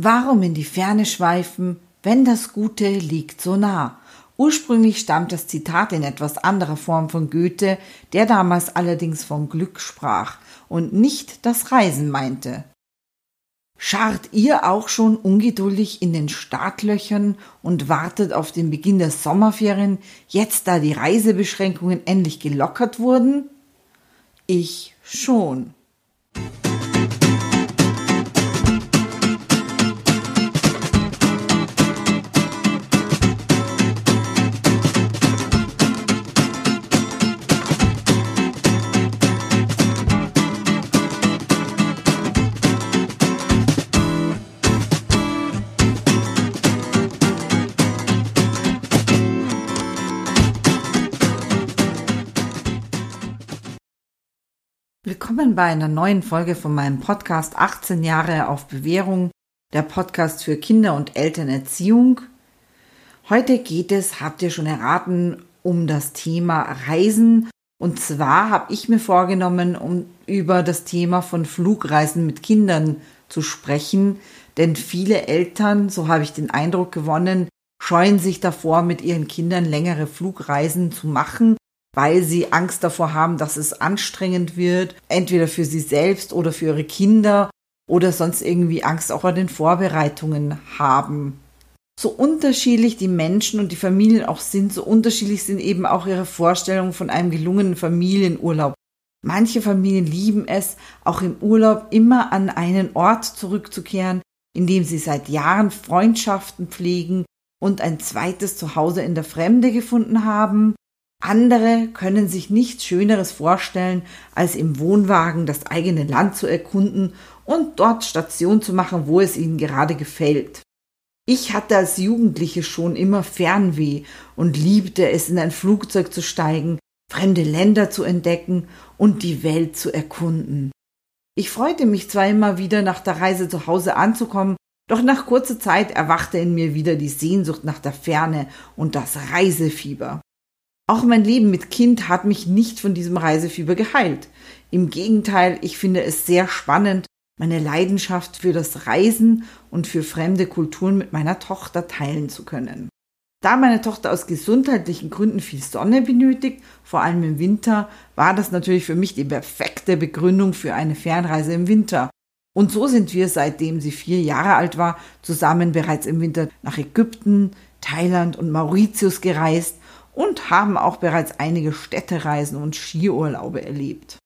Warum in die Ferne schweifen, wenn das Gute liegt so nah? Ursprünglich stammt das Zitat in etwas anderer Form von Goethe, der damals allerdings von Glück sprach und nicht das Reisen meinte. Scharrt ihr auch schon ungeduldig in den Startlöchern und wartet auf den Beginn der Sommerferien, jetzt da die Reisebeschränkungen endlich gelockert wurden? Ich schon. Willkommen bei einer neuen Folge von meinem Podcast 18 Jahre auf Bewährung, der Podcast für Kinder- und Elternerziehung. Heute geht es, habt ihr schon erraten, um das Thema Reisen. Und zwar habe ich mir vorgenommen, um über das Thema von Flugreisen mit Kindern zu sprechen, denn viele Eltern, so habe ich den Eindruck gewonnen, scheuen sich davor, mit ihren Kindern längere Flugreisen zu machen weil sie Angst davor haben, dass es anstrengend wird, entweder für sie selbst oder für ihre Kinder oder sonst irgendwie Angst auch an den Vorbereitungen haben. So unterschiedlich die Menschen und die Familien auch sind, so unterschiedlich sind eben auch ihre Vorstellungen von einem gelungenen Familienurlaub. Manche Familien lieben es, auch im Urlaub immer an einen Ort zurückzukehren, in dem sie seit Jahren Freundschaften pflegen und ein zweites Zuhause in der Fremde gefunden haben. Andere können sich nichts Schöneres vorstellen, als im Wohnwagen das eigene Land zu erkunden und dort Station zu machen, wo es ihnen gerade gefällt. Ich hatte als Jugendliche schon immer Fernweh und liebte es, in ein Flugzeug zu steigen, fremde Länder zu entdecken und die Welt zu erkunden. Ich freute mich zwar immer wieder, nach der Reise zu Hause anzukommen, doch nach kurzer Zeit erwachte in mir wieder die Sehnsucht nach der Ferne und das Reisefieber. Auch mein Leben mit Kind hat mich nicht von diesem Reisefieber geheilt. Im Gegenteil, ich finde es sehr spannend, meine Leidenschaft für das Reisen und für fremde Kulturen mit meiner Tochter teilen zu können. Da meine Tochter aus gesundheitlichen Gründen viel Sonne benötigt, vor allem im Winter, war das natürlich für mich die perfekte Begründung für eine Fernreise im Winter. Und so sind wir, seitdem sie vier Jahre alt war, zusammen bereits im Winter nach Ägypten, Thailand und Mauritius gereist und haben auch bereits einige Städtereisen und Skiurlaube erlebt.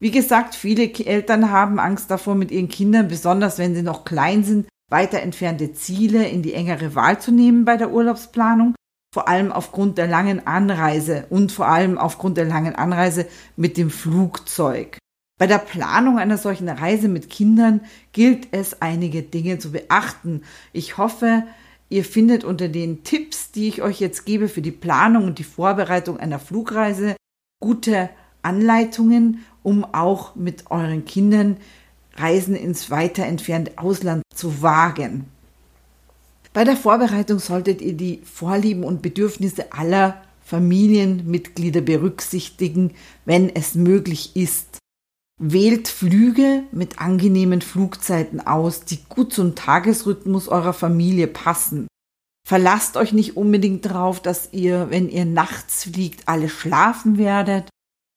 Wie gesagt, viele Eltern haben Angst davor, mit ihren Kindern, besonders wenn sie noch klein sind, weiter entfernte Ziele in die engere Wahl zu nehmen bei der Urlaubsplanung, vor allem aufgrund der langen Anreise und vor allem aufgrund der langen Anreise mit dem Flugzeug. Bei der Planung einer solchen Reise mit Kindern gilt es, einige Dinge zu beachten. Ich hoffe, Ihr findet unter den Tipps, die ich euch jetzt gebe für die Planung und die Vorbereitung einer Flugreise, gute Anleitungen, um auch mit euren Kindern Reisen ins weiter entfernte Ausland zu wagen. Bei der Vorbereitung solltet ihr die Vorlieben und Bedürfnisse aller Familienmitglieder berücksichtigen, wenn es möglich ist. Wählt Flüge mit angenehmen Flugzeiten aus, die gut zum Tagesrhythmus eurer Familie passen. Verlasst euch nicht unbedingt darauf, dass ihr, wenn ihr nachts fliegt, alle schlafen werdet.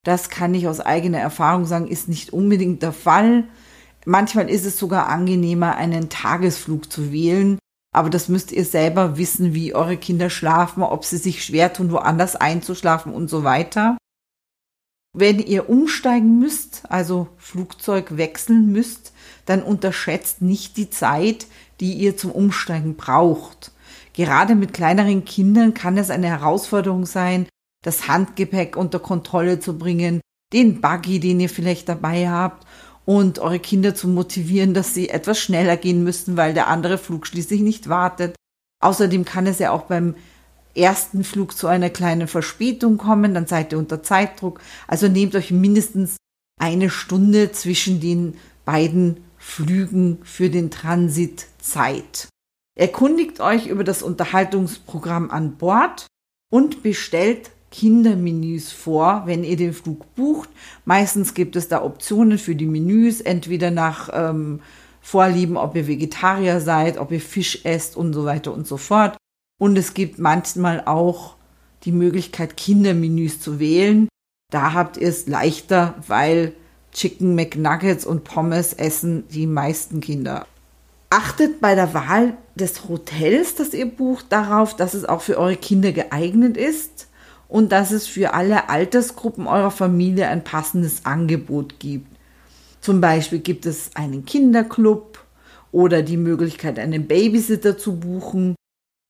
Das kann ich aus eigener Erfahrung sagen, ist nicht unbedingt der Fall. Manchmal ist es sogar angenehmer, einen Tagesflug zu wählen. Aber das müsst ihr selber wissen, wie eure Kinder schlafen, ob sie sich schwer tun, woanders einzuschlafen und so weiter. Wenn ihr umsteigen müsst, also Flugzeug wechseln müsst, dann unterschätzt nicht die Zeit, die ihr zum Umsteigen braucht. Gerade mit kleineren Kindern kann es eine Herausforderung sein, das Handgepäck unter Kontrolle zu bringen, den Buggy, den ihr vielleicht dabei habt und eure Kinder zu motivieren, dass sie etwas schneller gehen müssten, weil der andere Flug schließlich nicht wartet. Außerdem kann es ja auch beim ersten Flug zu einer kleinen Verspätung kommen, dann seid ihr unter Zeitdruck. Also nehmt euch mindestens eine Stunde zwischen den beiden Flügen für den Transit Zeit. Erkundigt euch über das Unterhaltungsprogramm an Bord und bestellt Kindermenüs vor, wenn ihr den Flug bucht. Meistens gibt es da Optionen für die Menüs, entweder nach ähm, Vorlieben, ob ihr Vegetarier seid, ob ihr Fisch esst und so weiter und so fort. Und es gibt manchmal auch die Möglichkeit, Kindermenüs zu wählen. Da habt ihr es leichter, weil Chicken McNuggets und Pommes essen die meisten Kinder. Achtet bei der Wahl des Hotels, das ihr bucht, darauf, dass es auch für eure Kinder geeignet ist und dass es für alle Altersgruppen eurer Familie ein passendes Angebot gibt. Zum Beispiel gibt es einen Kinderclub oder die Möglichkeit, einen Babysitter zu buchen.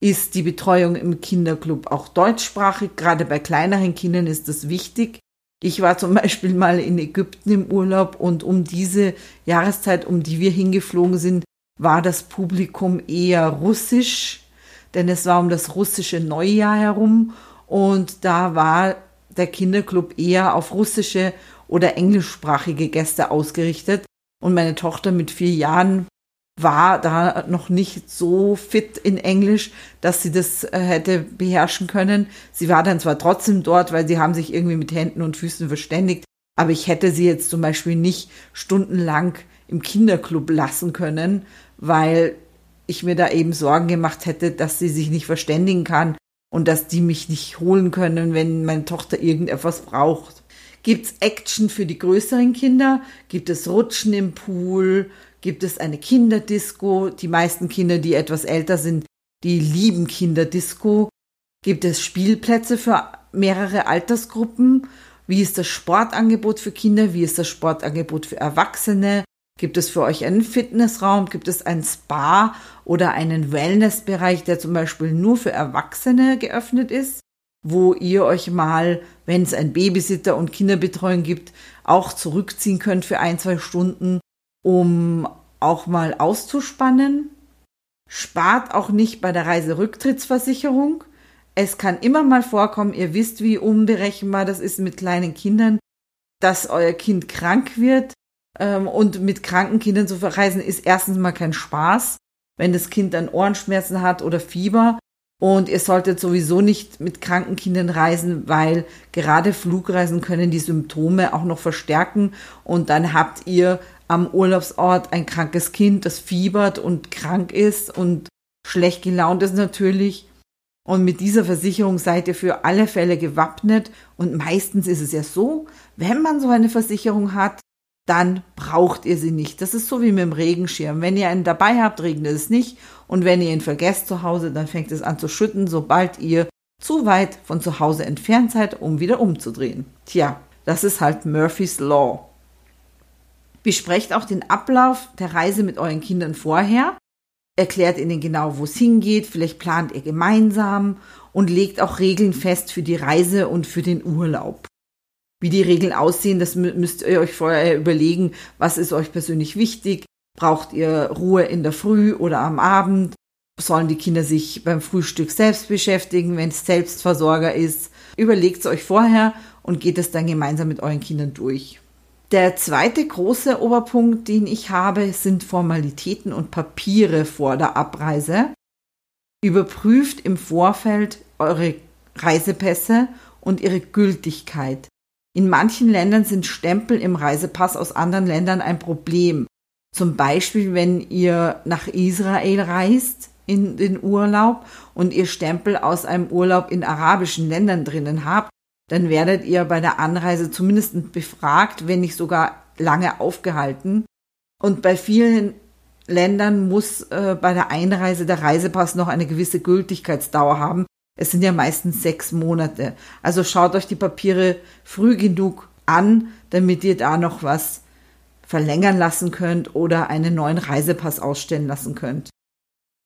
Ist die Betreuung im Kinderclub auch deutschsprachig? Gerade bei kleineren Kindern ist das wichtig. Ich war zum Beispiel mal in Ägypten im Urlaub und um diese Jahreszeit, um die wir hingeflogen sind, war das Publikum eher russisch, denn es war um das russische Neujahr herum und da war der Kinderclub eher auf russische oder englischsprachige Gäste ausgerichtet. Und meine Tochter mit vier Jahren war da noch nicht so fit in Englisch, dass sie das äh, hätte beherrschen können. Sie war dann zwar trotzdem dort, weil sie haben sich irgendwie mit Händen und Füßen verständigt, aber ich hätte sie jetzt zum Beispiel nicht stundenlang im Kinderclub lassen können, weil ich mir da eben Sorgen gemacht hätte, dass sie sich nicht verständigen kann und dass die mich nicht holen können, wenn meine Tochter irgendetwas braucht. Gibt es Action für die größeren Kinder? Gibt es Rutschen im Pool? Gibt es eine Kinderdisco? Die meisten Kinder, die etwas älter sind, die lieben Kinderdisco. Gibt es Spielplätze für mehrere Altersgruppen? Wie ist das Sportangebot für Kinder? Wie ist das Sportangebot für Erwachsene? Gibt es für euch einen Fitnessraum? Gibt es ein Spa oder einen Wellnessbereich, der zum Beispiel nur für Erwachsene geöffnet ist? wo ihr euch mal, wenn es ein Babysitter und Kinderbetreuung gibt, auch zurückziehen könnt für ein, zwei Stunden, um auch mal auszuspannen. Spart auch nicht bei der Reiserücktrittsversicherung. Es kann immer mal vorkommen, ihr wisst, wie unberechenbar das ist mit kleinen Kindern, dass euer Kind krank wird. Ähm, und mit kranken Kindern zu verreisen ist erstens mal kein Spaß. Wenn das Kind dann Ohrenschmerzen hat oder Fieber, und ihr solltet sowieso nicht mit kranken Kindern reisen, weil gerade Flugreisen können die Symptome auch noch verstärken. Und dann habt ihr am Urlaubsort ein krankes Kind, das fiebert und krank ist und schlecht gelaunt ist natürlich. Und mit dieser Versicherung seid ihr für alle Fälle gewappnet. Und meistens ist es ja so, wenn man so eine Versicherung hat, dann braucht ihr sie nicht. Das ist so wie mit dem Regenschirm. Wenn ihr einen dabei habt, regnet es nicht. Und wenn ihr ihn vergesst zu Hause, dann fängt es an zu schütten, sobald ihr zu weit von zu Hause entfernt seid, um wieder umzudrehen. Tja, das ist halt Murphy's Law. Besprecht auch den Ablauf der Reise mit euren Kindern vorher. Erklärt ihnen genau, wo es hingeht. Vielleicht plant ihr gemeinsam und legt auch Regeln fest für die Reise und für den Urlaub. Wie die Regeln aussehen, das müsst ihr euch vorher überlegen. Was ist euch persönlich wichtig? Braucht ihr Ruhe in der Früh oder am Abend? Sollen die Kinder sich beim Frühstück selbst beschäftigen, wenn es Selbstversorger ist? Überlegt es euch vorher und geht es dann gemeinsam mit euren Kindern durch. Der zweite große Oberpunkt, den ich habe, sind Formalitäten und Papiere vor der Abreise. Überprüft im Vorfeld eure Reisepässe und ihre Gültigkeit. In manchen Ländern sind Stempel im Reisepass aus anderen Ländern ein Problem. Zum Beispiel, wenn ihr nach Israel reist in den Urlaub und ihr Stempel aus einem Urlaub in arabischen Ländern drinnen habt, dann werdet ihr bei der Anreise zumindest befragt, wenn nicht sogar lange aufgehalten. Und bei vielen Ländern muss äh, bei der Einreise der Reisepass noch eine gewisse Gültigkeitsdauer haben, es sind ja meistens sechs Monate. Also schaut euch die Papiere früh genug an, damit ihr da noch was verlängern lassen könnt oder einen neuen Reisepass ausstellen lassen könnt.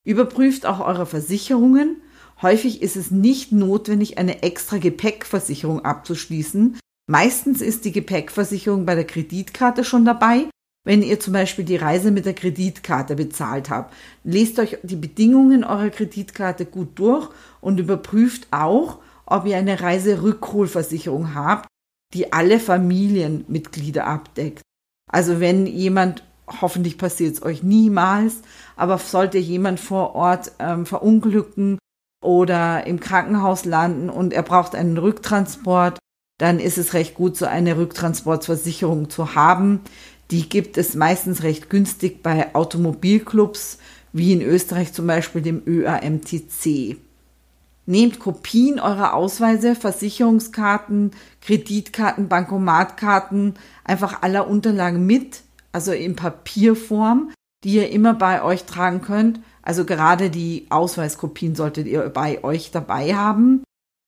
Überprüft auch eure Versicherungen. Häufig ist es nicht notwendig, eine extra Gepäckversicherung abzuschließen. Meistens ist die Gepäckversicherung bei der Kreditkarte schon dabei wenn ihr zum Beispiel die Reise mit der Kreditkarte bezahlt habt, lest euch die Bedingungen eurer Kreditkarte gut durch und überprüft auch, ob ihr eine Reiserückholversicherung habt, die alle Familienmitglieder abdeckt. Also wenn jemand, hoffentlich passiert es euch niemals, aber sollte jemand vor Ort ähm, verunglücken oder im Krankenhaus landen und er braucht einen Rücktransport, dann ist es recht gut, so eine Rücktransportversicherung zu haben, Die gibt es meistens recht günstig bei Automobilclubs, wie in Österreich zum Beispiel dem ÖAMTC. Nehmt Kopien eurer Ausweise, Versicherungskarten, Kreditkarten, Bankomatkarten, einfach aller Unterlagen mit, also in Papierform, die ihr immer bei euch tragen könnt. Also gerade die Ausweiskopien solltet ihr bei euch dabei haben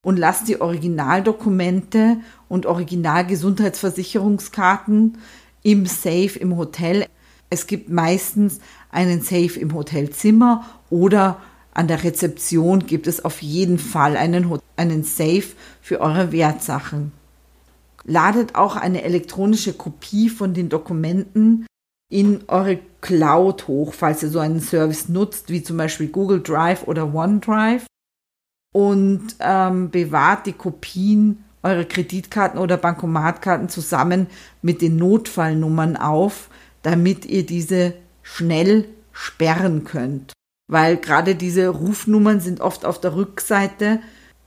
und lasst die Originaldokumente und Originalgesundheitsversicherungskarten im Safe im Hotel. Es gibt meistens einen Safe im Hotelzimmer oder an der Rezeption gibt es auf jeden Fall einen, einen Safe für eure Wertsachen. Ladet auch eine elektronische Kopie von den Dokumenten in eure Cloud hoch, falls ihr so einen Service nutzt, wie zum Beispiel Google Drive oder OneDrive. Und ähm, bewahrt die Kopien eurer Kreditkarten oder Bankomatkarten zusammen mit den Notfallnummern auf, damit ihr diese schnell sperren könnt. Weil gerade diese Rufnummern sind oft auf der Rückseite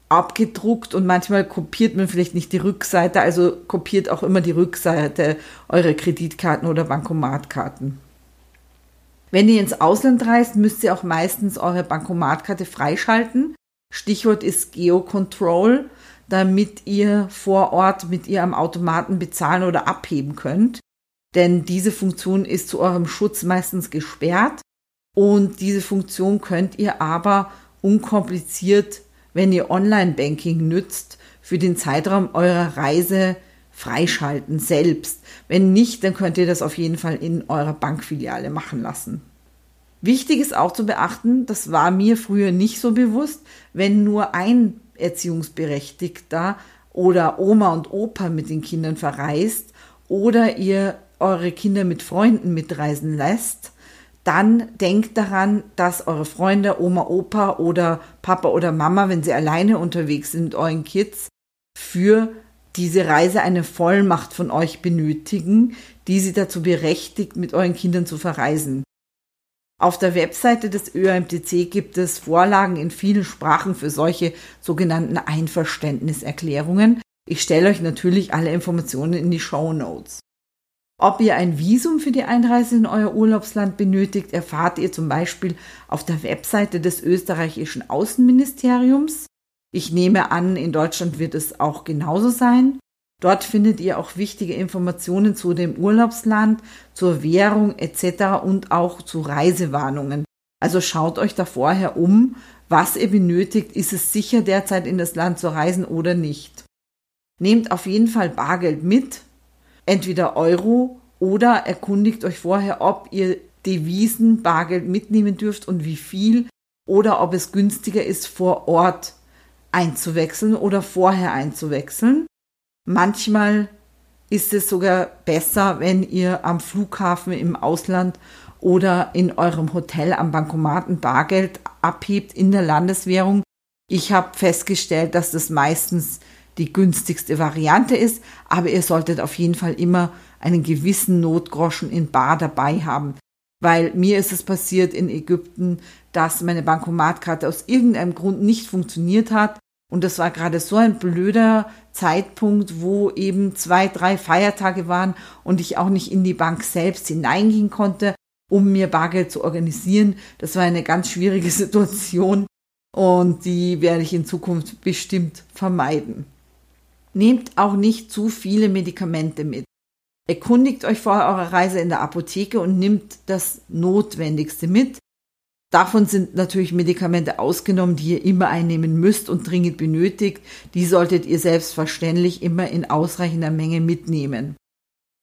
abgedruckt und manchmal kopiert man vielleicht nicht die Rückseite, also kopiert auch immer die Rückseite eurer Kreditkarten oder Bankomatkarten. Wenn ihr ins Ausland reist, müsst ihr auch meistens eure Bankomatkarte freischalten. Stichwort ist Geocontrol, damit ihr vor Ort mit ihr am Automaten bezahlen oder abheben könnt. Denn diese Funktion ist zu eurem Schutz meistens gesperrt und diese Funktion könnt ihr aber unkompliziert wenn ihr Online-Banking nützt, für den Zeitraum eurer Reise freischalten selbst. Wenn nicht, dann könnt ihr das auf jeden Fall in eurer Bankfiliale machen lassen. Wichtig ist auch zu beachten, das war mir früher nicht so bewusst, wenn nur ein Erziehungsberechtigter oder Oma und Opa mit den Kindern verreist oder ihr eure Kinder mit Freunden mitreisen lässt, dann denkt daran, dass eure Freunde, Oma, Opa oder Papa oder Mama, wenn sie alleine unterwegs sind mit euren Kids, für diese Reise eine Vollmacht von euch benötigen, die sie dazu berechtigt, mit euren Kindern zu verreisen. Auf der Webseite des ÖAMTC gibt es Vorlagen in vielen Sprachen für solche sogenannten Einverständniserklärungen. Ich stelle euch natürlich alle Informationen in die Show Notes. Ob ihr ein Visum für die Einreise in euer Urlaubsland benötigt, erfahrt ihr zum Beispiel auf der Webseite des österreichischen Außenministeriums. Ich nehme an, in Deutschland wird es auch genauso sein. Dort findet ihr auch wichtige Informationen zu dem Urlaubsland, zur Währung etc. und auch zu Reisewarnungen. Also schaut euch da vorher um, was ihr benötigt. Ist es sicher derzeit in das Land zu reisen oder nicht? Nehmt auf jeden Fall Bargeld mit, entweder Euro oder erkundigt euch vorher, ob ihr Devisen, Bargeld mitnehmen dürft und wie viel oder ob es günstiger ist, vor Ort einzuwechseln oder vorher einzuwechseln. Manchmal ist es sogar besser, wenn ihr am Flughafen im Ausland oder in eurem Hotel am Bankomaten Bargeld abhebt in der Landeswährung. Ich habe festgestellt, dass das meistens die günstigste Variante ist, aber ihr solltet auf jeden Fall immer einen gewissen Notgroschen in Bar dabei haben. Weil mir ist es passiert in Ägypten, dass meine Bankomatkarte aus irgendeinem Grund nicht funktioniert hat. Und das war gerade so ein blöder Zeitpunkt, wo eben zwei, drei Feiertage waren und ich auch nicht in die Bank selbst hineingehen konnte, um mir Bargeld zu organisieren. Das war eine ganz schwierige Situation und die werde ich in Zukunft bestimmt vermeiden. Nehmt auch nicht zu viele Medikamente mit. Erkundigt euch vor eurer Reise in der Apotheke und nimmt das Notwendigste mit. Davon sind natürlich Medikamente ausgenommen, die ihr immer einnehmen müsst und dringend benötigt. Die solltet ihr selbstverständlich immer in ausreichender Menge mitnehmen.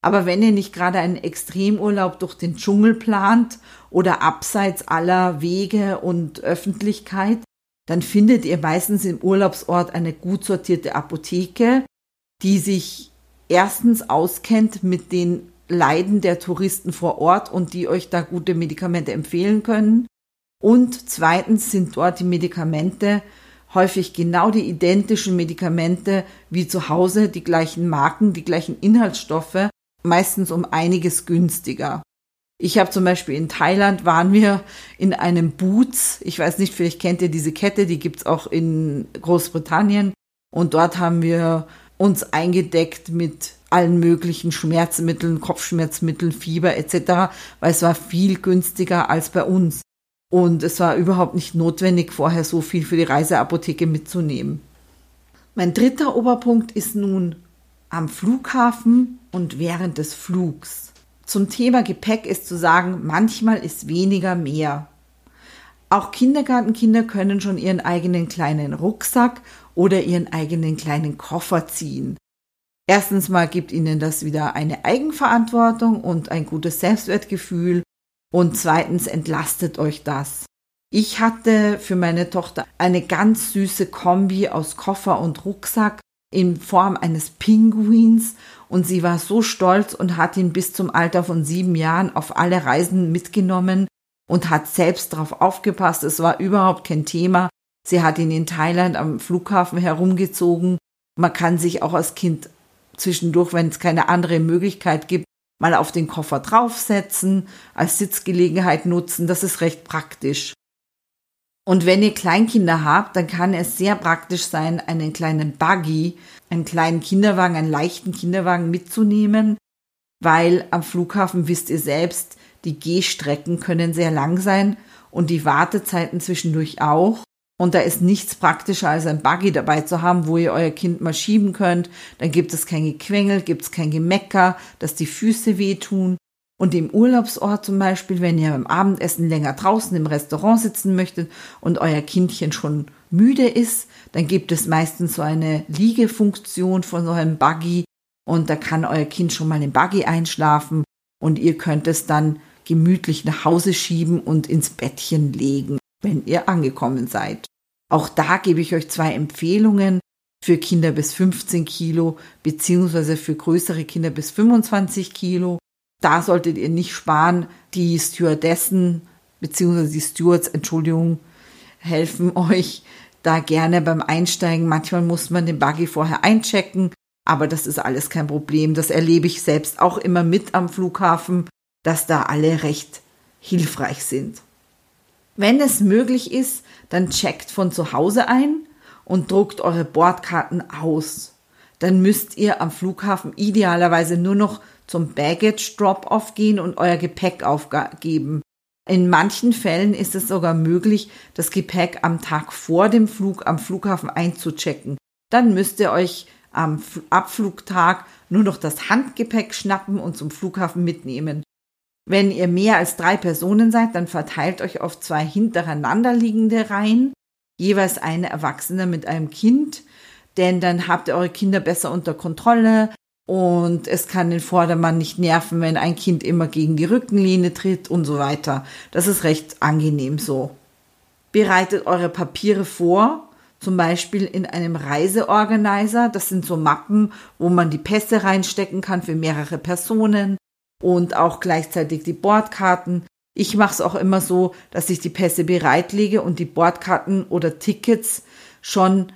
Aber wenn ihr nicht gerade einen Extremurlaub durch den Dschungel plant oder abseits aller Wege und Öffentlichkeit, dann findet ihr meistens im Urlaubsort eine gut sortierte Apotheke, die sich erstens auskennt mit den Leiden der Touristen vor Ort und die euch da gute Medikamente empfehlen können. Und zweitens sind dort die Medikamente häufig genau die identischen Medikamente wie zu Hause, die gleichen Marken, die gleichen Inhaltsstoffe, meistens um einiges günstiger. Ich habe zum Beispiel in Thailand waren wir in einem Boots. Ich weiß nicht, vielleicht kennt ihr diese Kette, die gibt's auch in Großbritannien. Und dort haben wir uns eingedeckt mit allen möglichen Schmerzmitteln, Kopfschmerzmitteln, Fieber etc., weil es war viel günstiger als bei uns. Und es war überhaupt nicht notwendig, vorher so viel für die Reiseapotheke mitzunehmen. Mein dritter Oberpunkt ist nun am Flughafen und während des Flugs. Zum Thema Gepäck ist zu sagen, manchmal ist weniger mehr. Auch Kindergartenkinder können schon ihren eigenen kleinen Rucksack oder ihren eigenen kleinen Koffer ziehen. Erstens mal gibt ihnen das wieder eine Eigenverantwortung und ein gutes Selbstwertgefühl und zweitens entlastet euch das. Ich hatte für meine Tochter eine ganz süße Kombi aus Koffer und Rucksack in Form eines Pinguins und sie war so stolz und hat ihn bis zum Alter von sieben Jahren auf alle Reisen mitgenommen und hat selbst darauf aufgepasst. Es war überhaupt kein Thema. Sie hat ihn in Thailand am Flughafen herumgezogen. Man kann sich auch als Kind zwischendurch, wenn es keine andere Möglichkeit gibt, mal auf den Koffer draufsetzen, als Sitzgelegenheit nutzen. Das ist recht praktisch. Und wenn ihr Kleinkinder habt, dann kann es sehr praktisch sein, einen kleinen Buggy, einen kleinen Kinderwagen, einen leichten Kinderwagen mitzunehmen, weil am Flughafen wisst ihr selbst, die Gehstrecken können sehr lang sein und die Wartezeiten zwischendurch auch. Und da ist nichts praktischer als ein Buggy dabei zu haben, wo ihr euer Kind mal schieben könnt. Dann gibt es kein Gequengel, gibt es kein Gemecker, dass die Füße wehtun. Und im Urlaubsort zum Beispiel, wenn ihr beim Abendessen länger draußen im Restaurant sitzen möchtet und euer Kindchen schon müde ist, dann gibt es meistens so eine Liegefunktion von so einem Buggy und da kann euer Kind schon mal im Buggy einschlafen und ihr könnt es dann gemütlich nach Hause schieben und ins Bettchen legen, wenn ihr angekommen seid. Auch da gebe ich euch zwei Empfehlungen für Kinder bis 15 Kilo beziehungsweise für größere Kinder bis 25 Kilo. Da solltet ihr nicht sparen. Die Stewardessen beziehungsweise die Stewards, Entschuldigung, helfen euch da gerne beim Einsteigen. Manchmal muss man den Buggy vorher einchecken, aber das ist alles kein Problem. Das erlebe ich selbst auch immer mit am Flughafen, dass da alle recht hilfreich sind. Wenn es möglich ist, dann checkt von zu Hause ein und druckt eure Bordkarten aus. Dann müsst ihr am Flughafen idealerweise nur noch zum Baggage Drop-off gehen und euer Gepäck aufgeben. In manchen Fällen ist es sogar möglich, das Gepäck am Tag vor dem Flug am Flughafen einzuchecken. Dann müsst ihr euch am Abflugtag nur noch das Handgepäck schnappen und zum Flughafen mitnehmen. Wenn ihr mehr als drei Personen seid, dann verteilt euch auf zwei hintereinander liegende Reihen, jeweils eine Erwachsene mit einem Kind, denn dann habt ihr eure Kinder besser unter Kontrolle, und es kann den Vordermann nicht nerven, wenn ein Kind immer gegen die Rückenlehne tritt und so weiter. Das ist recht angenehm so. Bereitet eure Papiere vor, zum Beispiel in einem Reiseorganizer. Das sind so Mappen, wo man die Pässe reinstecken kann für mehrere Personen und auch gleichzeitig die Bordkarten. Ich mache es auch immer so, dass ich die Pässe bereitlege und die Bordkarten oder Tickets schon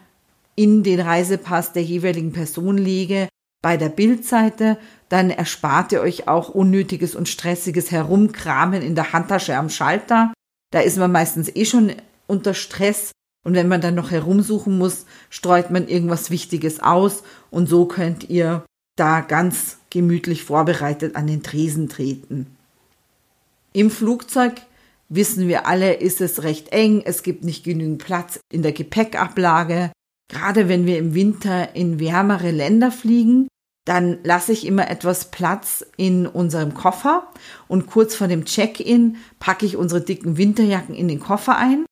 in den Reisepass der jeweiligen Person lege, bei der Bildseite, dann erspart ihr euch auch unnötiges und stressiges Herumkramen in der Handtasche am Schalter. Da ist man meistens eh schon unter Stress und wenn man dann noch herumsuchen muss, streut man irgendwas Wichtiges aus und so könnt ihr da ganz gemütlich vorbereitet an den Tresen treten. Im Flugzeug wissen wir alle, ist es recht eng, es gibt nicht genügend Platz in der Gepäckablage. Gerade wenn wir im Winter in wärmere Länder fliegen, dann lasse ich immer etwas Platz in unserem Koffer und kurz vor dem Check-in packe ich unsere dicken Winterjacken in den Koffer ein.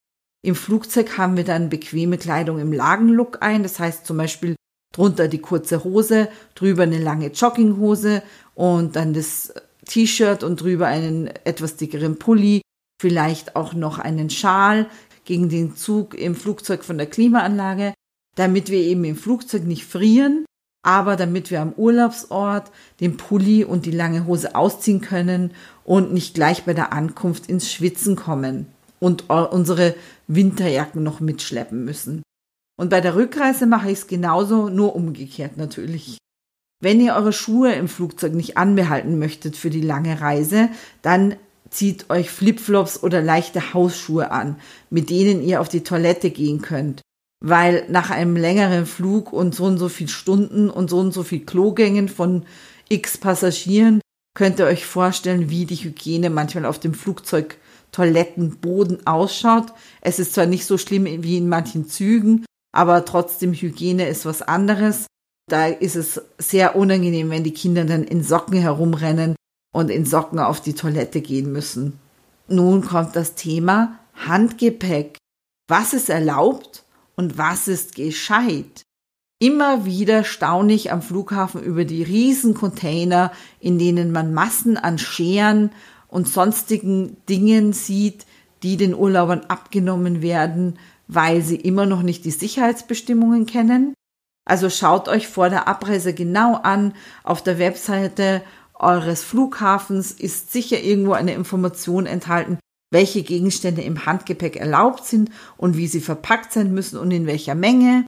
Im Flugzeug haben wir dann bequeme Kleidung im Lagenlook ein, das heißt zum Beispiel drunter die kurze Hose, drüber eine lange Jogginghose und dann das T-Shirt und drüber einen etwas dickeren Pulli, vielleicht auch noch einen Schal gegen den Zug im Flugzeug von der Klimaanlage, damit wir eben im Flugzeug nicht frieren aber damit wir am Urlaubsort den Pulli und die lange Hose ausziehen können und nicht gleich bei der Ankunft ins Schwitzen kommen und unsere Winterjacken noch mitschleppen müssen. Und bei der Rückreise mache ich es genauso, nur umgekehrt natürlich. Wenn ihr eure Schuhe im Flugzeug nicht anbehalten möchtet für die lange Reise, dann zieht euch Flipflops oder leichte Hausschuhe an, mit denen ihr auf die Toilette gehen könnt weil nach einem längeren Flug und so und so viel Stunden und so und so viel Klogängen von x Passagieren könnt ihr euch vorstellen, wie die Hygiene manchmal auf dem Flugzeug Toilettenboden ausschaut. Es ist zwar nicht so schlimm wie in manchen Zügen, aber trotzdem Hygiene ist was anderes. Da ist es sehr unangenehm, wenn die Kinder dann in Socken herumrennen und in Socken auf die Toilette gehen müssen. Nun kommt das Thema Handgepäck. Was ist erlaubt und was ist gescheit? Immer wieder staune ich am Flughafen über die riesen Container, in denen man Massen an Scheren und sonstigen Dingen sieht, die den Urlaubern abgenommen werden, weil sie immer noch nicht die Sicherheitsbestimmungen kennen. Also schaut euch vor der Abreise genau an. Auf der Webseite eures Flughafens ist sicher irgendwo eine Information enthalten, welche Gegenstände im Handgepäck erlaubt sind und wie sie verpackt sein müssen und in welcher Menge.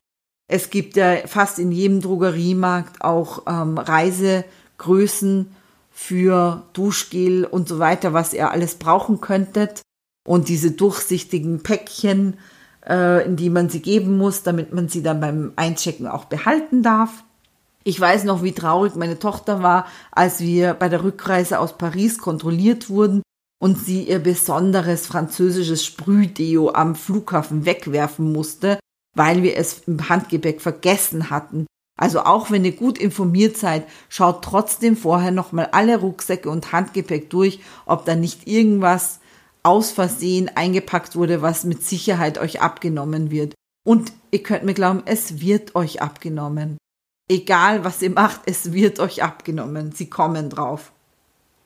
Es gibt ja fast in jedem Drogeriemarkt auch ähm, Reisegrößen für Duschgel und so weiter, was ihr alles brauchen könntet. Und diese durchsichtigen Päckchen, in die man sie geben muss, damit man sie dann beim Einchecken auch behalten darf. Ich weiß noch, wie traurig meine Tochter war, als wir bei der Rückreise aus Paris kontrolliert wurden und sie ihr besonderes französisches Sprühdeo am Flughafen wegwerfen musste, weil wir es im Handgepäck vergessen hatten. Also auch wenn ihr gut informiert seid, schaut trotzdem vorher nochmal alle Rucksäcke und Handgepäck durch, ob da nicht irgendwas aus Versehen eingepackt wurde, was mit Sicherheit euch abgenommen wird. Und ihr könnt mir glauben, es wird euch abgenommen. Egal was ihr macht, es wird euch abgenommen. Sie kommen drauf.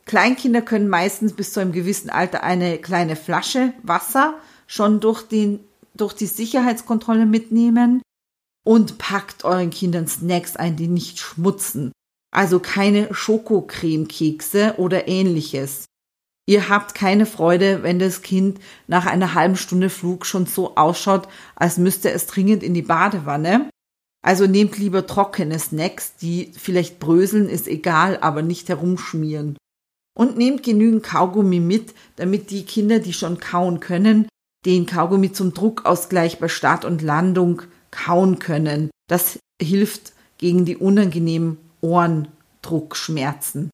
Kleinkinder können meistens bis zu einem gewissen Alter eine kleine Flasche Wasser schon durch, den, durch die Sicherheitskontrolle mitnehmen und packt euren Kindern Snacks ein, die nicht schmutzen. Also keine Schokocremekekse oder ähnliches. Ihr habt keine Freude, wenn das Kind nach einer halben Stunde Flug schon so ausschaut, als müsste es dringend in die Badewanne. Also nehmt lieber trockene Snacks, die vielleicht bröseln, ist egal, aber nicht herumschmieren. Und nehmt genügend Kaugummi mit, damit die Kinder, die schon kauen können, den Kaugummi zum Druckausgleich bei Start und Landung kauen können. Das hilft gegen die unangenehmen Ohrendruckschmerzen.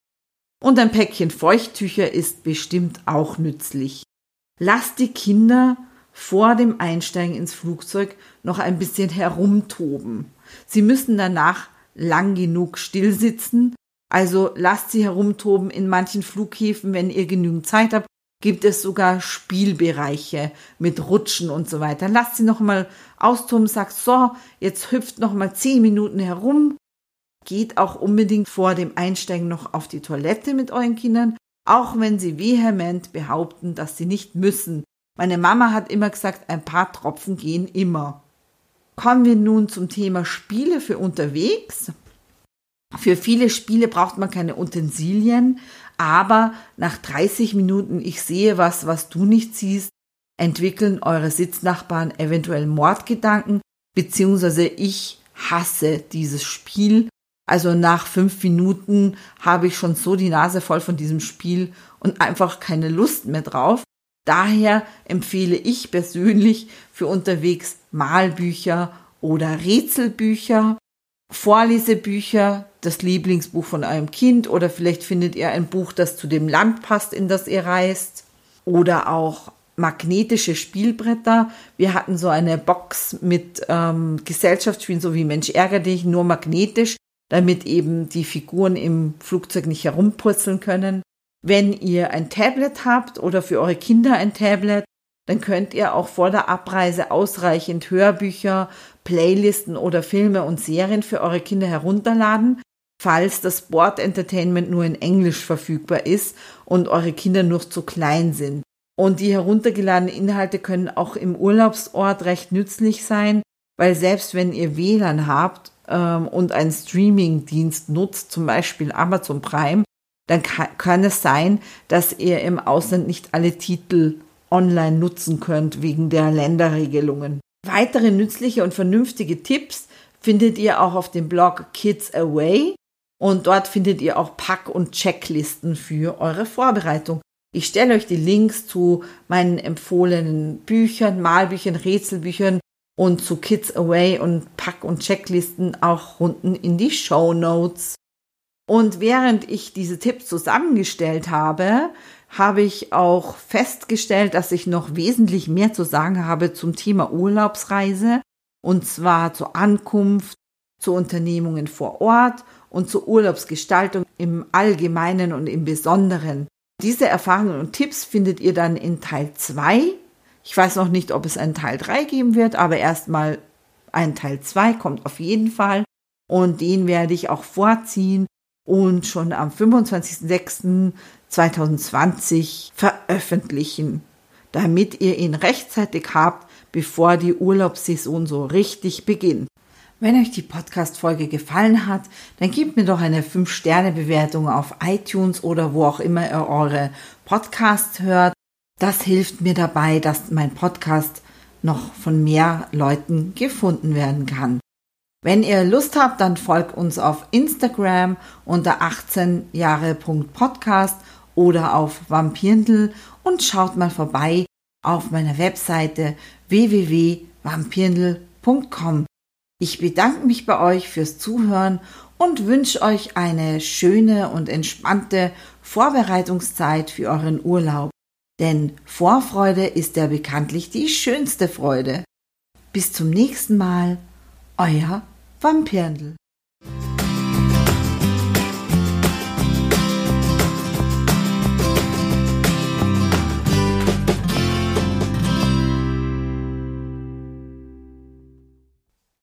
Und ein Päckchen Feuchttücher ist bestimmt auch nützlich. Lasst die Kinder vor dem Einsteigen ins Flugzeug noch ein bisschen herumtoben. Sie müssen danach lang genug stillsitzen, also lasst sie herumtoben in manchen Flughäfen, wenn ihr genügend Zeit habt, gibt es sogar Spielbereiche mit Rutschen und so weiter. Lasst sie noch mal austoben, sagt so, jetzt hüpft noch mal zehn Minuten herum. Geht auch unbedingt vor dem Einsteigen noch auf die Toilette mit euren Kindern, auch wenn sie vehement behaupten, dass sie nicht müssen. Meine Mama hat immer gesagt, ein paar Tropfen gehen immer. Kommen wir nun zum Thema Spiele für unterwegs. Für viele Spiele braucht man keine Utensilien, aber nach 30 Minuten, ich sehe was, was du nicht siehst, entwickeln eure Sitznachbarn eventuell Mordgedanken, beziehungsweise ich hasse dieses Spiel. Also nach fünf Minuten habe ich schon so die Nase voll von diesem Spiel und einfach keine Lust mehr drauf. Daher empfehle ich persönlich für unterwegs Malbücher oder Rätselbücher, Vorlesebücher, das Lieblingsbuch von einem Kind oder vielleicht findet ihr ein Buch, das zu dem Land passt, in das ihr reist. Oder auch magnetische Spielbretter. Wir hatten so eine Box mit ähm, Gesellschaftsspielen, so wie Mensch ärger dich, nur magnetisch, damit eben die Figuren im Flugzeug nicht herumpurzeln können. Wenn ihr ein Tablet habt oder für eure Kinder ein Tablet, dann könnt ihr auch vor der Abreise ausreichend Hörbücher, Playlisten oder Filme und Serien für eure Kinder herunterladen, falls das Board Entertainment nur in Englisch verfügbar ist und eure Kinder noch zu klein sind. Und die heruntergeladenen Inhalte können auch im Urlaubsort recht nützlich sein, weil selbst wenn ihr WLAN habt ähm, und einen Streamingdienst nutzt, zum Beispiel Amazon Prime, dann kann, kann es sein, dass ihr im Ausland nicht alle Titel online nutzen könnt wegen der Länderregelungen. Weitere nützliche und vernünftige Tipps findet ihr auch auf dem Blog Kids Away und dort findet ihr auch Pack- und Checklisten für eure Vorbereitung. Ich stelle euch die Links zu meinen empfohlenen Büchern, Malbüchern, Rätselbüchern und zu Kids Away und Pack- und Checklisten auch unten in die Show Notes. Und während ich diese Tipps zusammengestellt habe, habe ich auch festgestellt, dass ich noch wesentlich mehr zu sagen habe zum Thema Urlaubsreise und zwar zur Ankunft, zu Unternehmungen vor Ort und zur Urlaubsgestaltung im Allgemeinen und im Besonderen. Diese Erfahrungen und Tipps findet ihr dann in Teil 2. Ich weiß noch nicht, ob es einen Teil 3 geben wird, aber erstmal ein Teil 2 kommt auf jeden Fall. Und den werde ich auch vorziehen und schon am 25.06.2020 veröffentlichen, damit ihr ihn rechtzeitig habt, bevor die Urlaubssaison so richtig beginnt. Wenn euch die Podcast-Folge gefallen hat, dann gebt mir doch eine 5-Sterne-Bewertung auf iTunes oder wo auch immer ihr eure Podcasts hört. Das hilft mir dabei, dass mein Podcast noch von mehr Leuten gefunden werden kann. Wenn ihr Lust habt, dann folgt uns auf Instagram unter 18jahre.podcast oder auf Vampirndl und schaut mal vorbei auf meiner Webseite www.vampirndl.com. Ich bedanke mich bei euch fürs Zuhören und wünsche euch eine schöne und entspannte Vorbereitungszeit für euren Urlaub. Denn Vorfreude ist ja bekanntlich die schönste Freude. Bis zum nächsten Mal, euer Vampirndl.